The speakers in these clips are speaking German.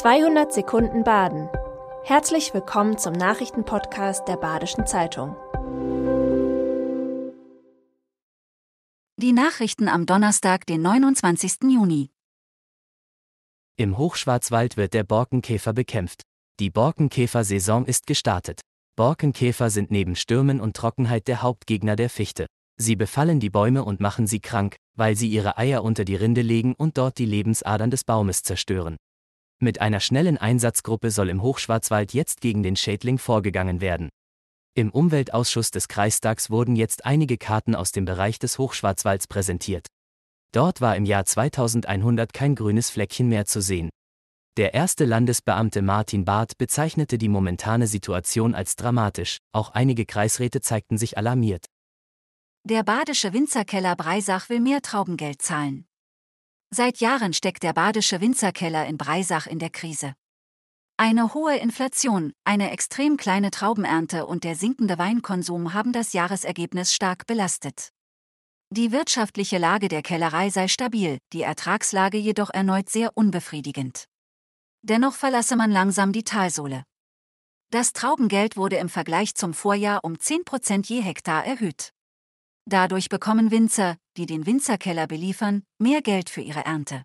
200 Sekunden Baden. Herzlich willkommen zum Nachrichtenpodcast der Badischen Zeitung. Die Nachrichten am Donnerstag, den 29. Juni. Im Hochschwarzwald wird der Borkenkäfer bekämpft. Die Borkenkäfer-Saison ist gestartet. Borkenkäfer sind neben Stürmen und Trockenheit der Hauptgegner der Fichte. Sie befallen die Bäume und machen sie krank, weil sie ihre Eier unter die Rinde legen und dort die Lebensadern des Baumes zerstören. Mit einer schnellen Einsatzgruppe soll im Hochschwarzwald jetzt gegen den Schädling vorgegangen werden. Im Umweltausschuss des Kreistags wurden jetzt einige Karten aus dem Bereich des Hochschwarzwalds präsentiert. Dort war im Jahr 2100 kein grünes Fleckchen mehr zu sehen. Der erste Landesbeamte Martin Barth bezeichnete die momentane Situation als dramatisch, auch einige Kreisräte zeigten sich alarmiert. Der badische Winzerkeller Breisach will mehr Traubengeld zahlen. Seit Jahren steckt der badische Winzerkeller in Breisach in der Krise. Eine hohe Inflation, eine extrem kleine Traubenernte und der sinkende Weinkonsum haben das Jahresergebnis stark belastet. Die wirtschaftliche Lage der Kellerei sei stabil, die Ertragslage jedoch erneut sehr unbefriedigend. Dennoch verlasse man langsam die Talsohle. Das Traubengeld wurde im Vergleich zum Vorjahr um 10% je Hektar erhöht. Dadurch bekommen Winzer, die den Winzerkeller beliefern, mehr Geld für ihre Ernte.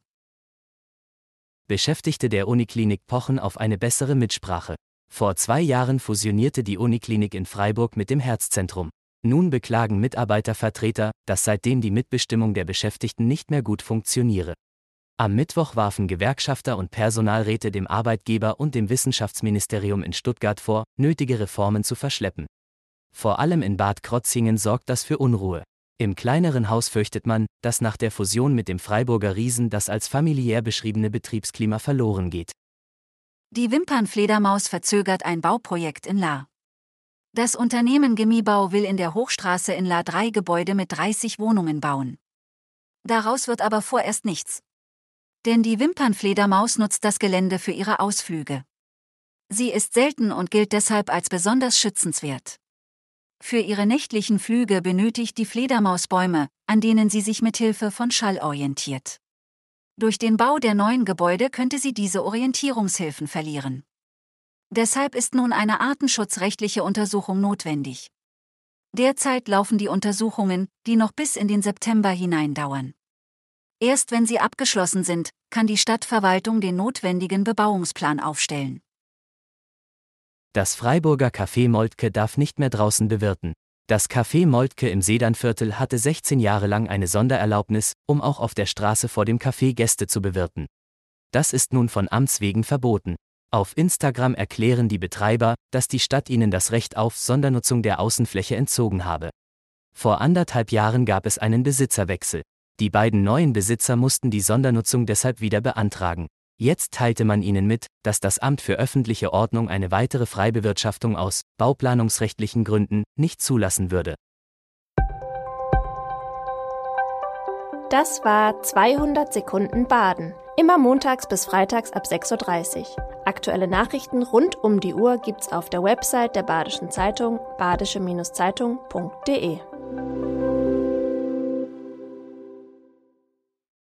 Beschäftigte der Uniklinik pochen auf eine bessere Mitsprache. Vor zwei Jahren fusionierte die Uniklinik in Freiburg mit dem Herzzentrum. Nun beklagen Mitarbeitervertreter, dass seitdem die Mitbestimmung der Beschäftigten nicht mehr gut funktioniere. Am Mittwoch warfen Gewerkschafter und Personalräte dem Arbeitgeber und dem Wissenschaftsministerium in Stuttgart vor, nötige Reformen zu verschleppen. Vor allem in Bad Krotzingen sorgt das für Unruhe. Im kleineren Haus fürchtet man, dass nach der Fusion mit dem Freiburger Riesen das als familiär beschriebene Betriebsklima verloren geht. Die Wimpernfledermaus verzögert ein Bauprojekt in La. Das Unternehmen Gemiebau will in der Hochstraße in La drei Gebäude mit 30 Wohnungen bauen. Daraus wird aber vorerst nichts. Denn die Wimpernfledermaus nutzt das Gelände für ihre Ausflüge. Sie ist selten und gilt deshalb als besonders schützenswert. Für ihre nächtlichen Flüge benötigt die Fledermaus Bäume, an denen sie sich mit Hilfe von Schall orientiert. Durch den Bau der neuen Gebäude könnte sie diese Orientierungshilfen verlieren. Deshalb ist nun eine artenschutzrechtliche Untersuchung notwendig. Derzeit laufen die Untersuchungen, die noch bis in den September hinein dauern. Erst wenn sie abgeschlossen sind, kann die Stadtverwaltung den notwendigen Bebauungsplan aufstellen. Das Freiburger Café Moltke darf nicht mehr draußen bewirten. Das Café Moltke im Sedernviertel hatte 16 Jahre lang eine Sondererlaubnis, um auch auf der Straße vor dem Café Gäste zu bewirten. Das ist nun von Amts wegen verboten. Auf Instagram erklären die Betreiber, dass die Stadt ihnen das Recht auf Sondernutzung der Außenfläche entzogen habe. Vor anderthalb Jahren gab es einen Besitzerwechsel. Die beiden neuen Besitzer mussten die Sondernutzung deshalb wieder beantragen. Jetzt teilte man ihnen mit, dass das Amt für öffentliche Ordnung eine weitere Freibewirtschaftung aus bauplanungsrechtlichen Gründen nicht zulassen würde. Das war 200 Sekunden Baden. Immer montags bis freitags ab 6.30 Uhr. Aktuelle Nachrichten rund um die Uhr gibt's auf der Website der Badischen Zeitung badische-zeitung.de.